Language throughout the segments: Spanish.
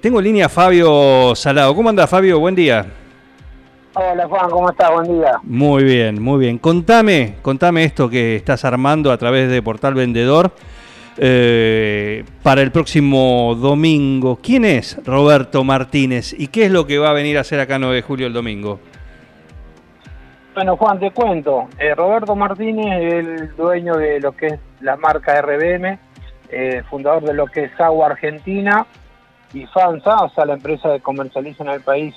Tengo en línea a Fabio Salado. ¿Cómo anda Fabio? Buen día. Hola Juan, ¿cómo estás? Buen día. Muy bien, muy bien. Contame, contame esto que estás armando a través de Portal Vendedor eh, para el próximo domingo. ¿Quién es Roberto Martínez y qué es lo que va a venir a hacer acá 9 de julio el domingo? Bueno Juan, te cuento. Eh, Roberto Martínez es el dueño de lo que es la marca RBM, eh, fundador de lo que es Agua Argentina y FANSA, o sea, la empresa que comercializa en el país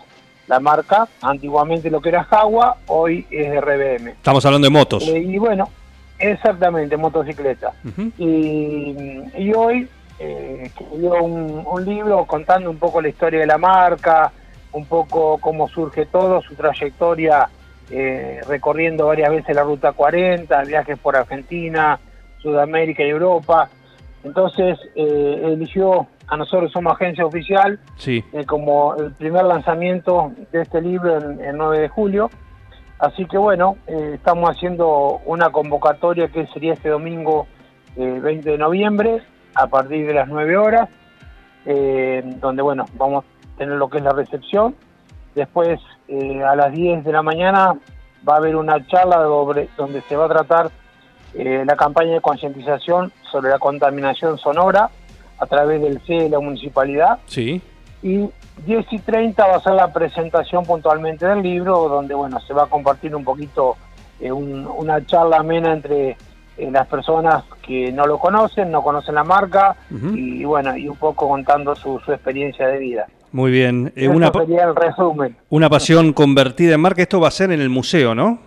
la marca. Antiguamente lo que era Jagua, hoy es RBM. Estamos hablando de motos. Eh, y bueno, exactamente, motocicleta. Y, y hoy eh, escribió un, un libro contando un poco la historia de la marca, un poco cómo surge todo, su trayectoria eh, recorriendo varias veces la Ruta 40, viajes por Argentina, Sudamérica y Europa. Entonces eh, eligió, a nosotros somos agencia oficial, Sí. eh, como el primer lanzamiento de este libro en el 9 de julio. Así que bueno, eh, estamos haciendo una convocatoria que sería este domingo eh, 20 de noviembre a partir de las 9 horas, eh, donde bueno, vamos a tener lo que es la recepción. Después a las 10 de la mañana va a haber una charla sobre- donde se va a tratar la campaña de concientización sobre la contaminación sonora a través del CE de la municipalidad Sí. y 10 y 30 va a ser la presentación puntualmente del libro, donde bueno se va a compartir un poquito eh, un- una charla amena entre eh, las personas que no lo conocen, no conocen la marca y bueno y un poco contando su, su experiencia de vida. Muy bien. Eh, una, sería el resumen. una pasión convertida en marca. Esto va a ser en el museo, ¿no?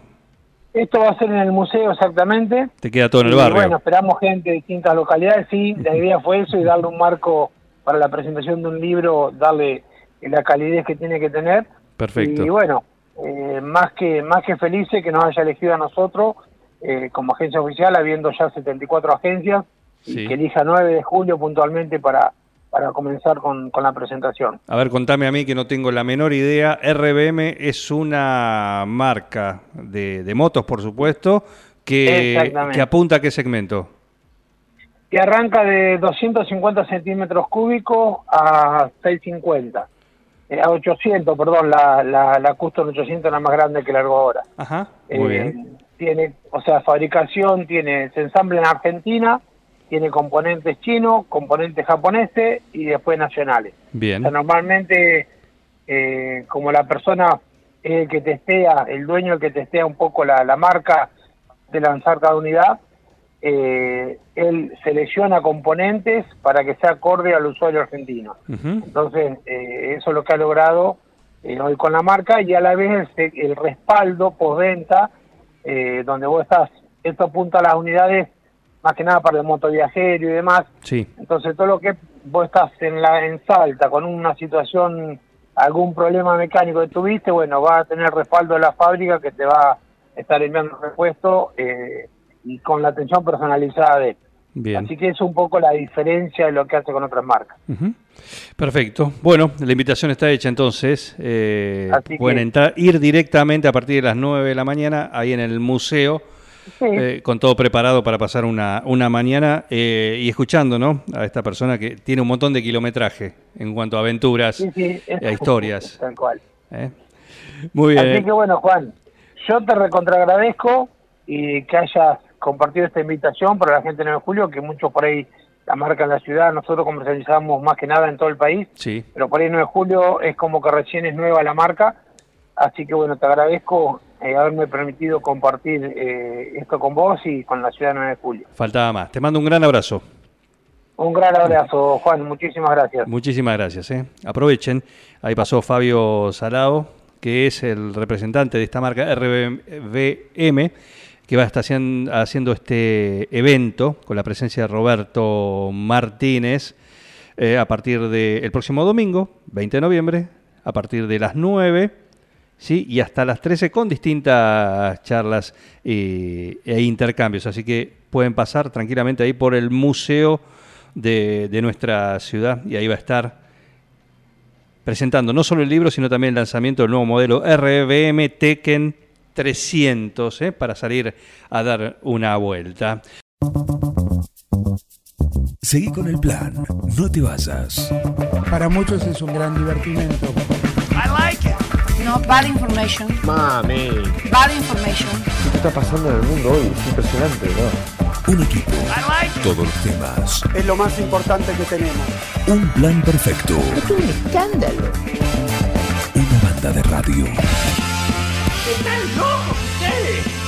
Esto va a ser en el museo exactamente. Te queda todo en el Y, barrio. Bueno, esperamos gente de distintas localidades, sí, la idea fue eso y darle un marco para la presentación de un libro, darle la calidez que tiene que tener. Perfecto. Y bueno, eh, más que más que felices que nos haya elegido a nosotros eh, como agencia oficial, habiendo ya 74 agencias, Sí. y que elija 9 de julio puntualmente para, para comenzar con, con la presentación. A ver, contame a mí que no tengo la menor idea. RBM es una marca de, de motos, por supuesto, que, que apunta a qué segmento. Y arranca de 250 centímetros cúbicos a 650. Eh, a 800, perdón, la, la, la Custom 800 es la más grande que largo ahora. Ajá, muy Eh, bien. Tiene, o sea, fabricación, tiene, se ensambla en Argentina, tiene componentes chinos, componentes japoneses y después nacionales. Bien, O sea, normalmente, eh, como la persona es el que testea, el dueño el que testea un poco la, la marca de lanzar cada unidad, eh, él selecciona componentes para que sea acorde al usuario argentino. Entonces, eh, eso es lo que ha logrado eh, hoy con la marca y a la vez el, el respaldo postventa, eh, donde vos estás, esto apunta a las unidades más que nada para el motoviajero y demás. sí, Entonces, todo lo que vos estás en la en Salta con una situación, algún problema mecánico que tuviste, bueno, vas a tener respaldo de la fábrica que te va a estar enviando repuesto eh, y con la atención personalizada de él. bien. Así que es un poco la diferencia de lo que hace con otras marcas. Perfecto. Bueno, la invitación está hecha entonces. Eh, pueden que- entrar, ir directamente a partir de las 9 de la mañana ahí en el museo. Sí. eh, con todo preparado para pasar una, una mañana eh, y escuchando ¿no? a esta persona que tiene un montón de kilometraje en cuanto a aventuras Sí, sí, y a historias. Tal cual. ¿eh? Muy bien. Así que bueno, Juan, yo te recontragradezco y que hayas compartido esta invitación para la gente de 9 de julio, que muchos por ahí la marca en la ciudad, nosotros comercializamos más que nada en todo el país, Sí, pero por ahí 9 de julio es como que recién es nueva la marca, así que bueno, te agradezco eh, haberme permitido compartir eh, esto con vos y con la ciudad de 9 de julio. faltaba más. Te mando un gran abrazo. Un gran abrazo, Juan, muchísimas gracias. Muchísimas gracias. ¿eh? Aprovechen. Ahí pasó Fabio Salado, que es el representante de esta marca RBM, que va a estar haciendo, este evento con la presencia de Roberto Martínez. eh, a partir del próximo domingo, 20 de noviembre, a partir de las 9. ¿Sí? y hasta las 13 con distintas charlas eh, e intercambios. Así que pueden pasar tranquilamente ahí por el museo de, de nuestra ciudad y ahí va a estar presentando no solo el libro, sino también el lanzamiento del nuevo modelo RBM Tekken 300 ¿eh? para salir a dar una vuelta. Seguí con el plan, no te vayas. Para muchos es un gran divertimento. No bad information. Mami, Bad information. ¿qué está pasando en el mundo hoy? Es impresionante, ¿no? Un equipo, todos los temas, Es lo más importante que tenemos. un plan perfecto, Es un escándalo. una banda de radio. ¡Están locos ustedes!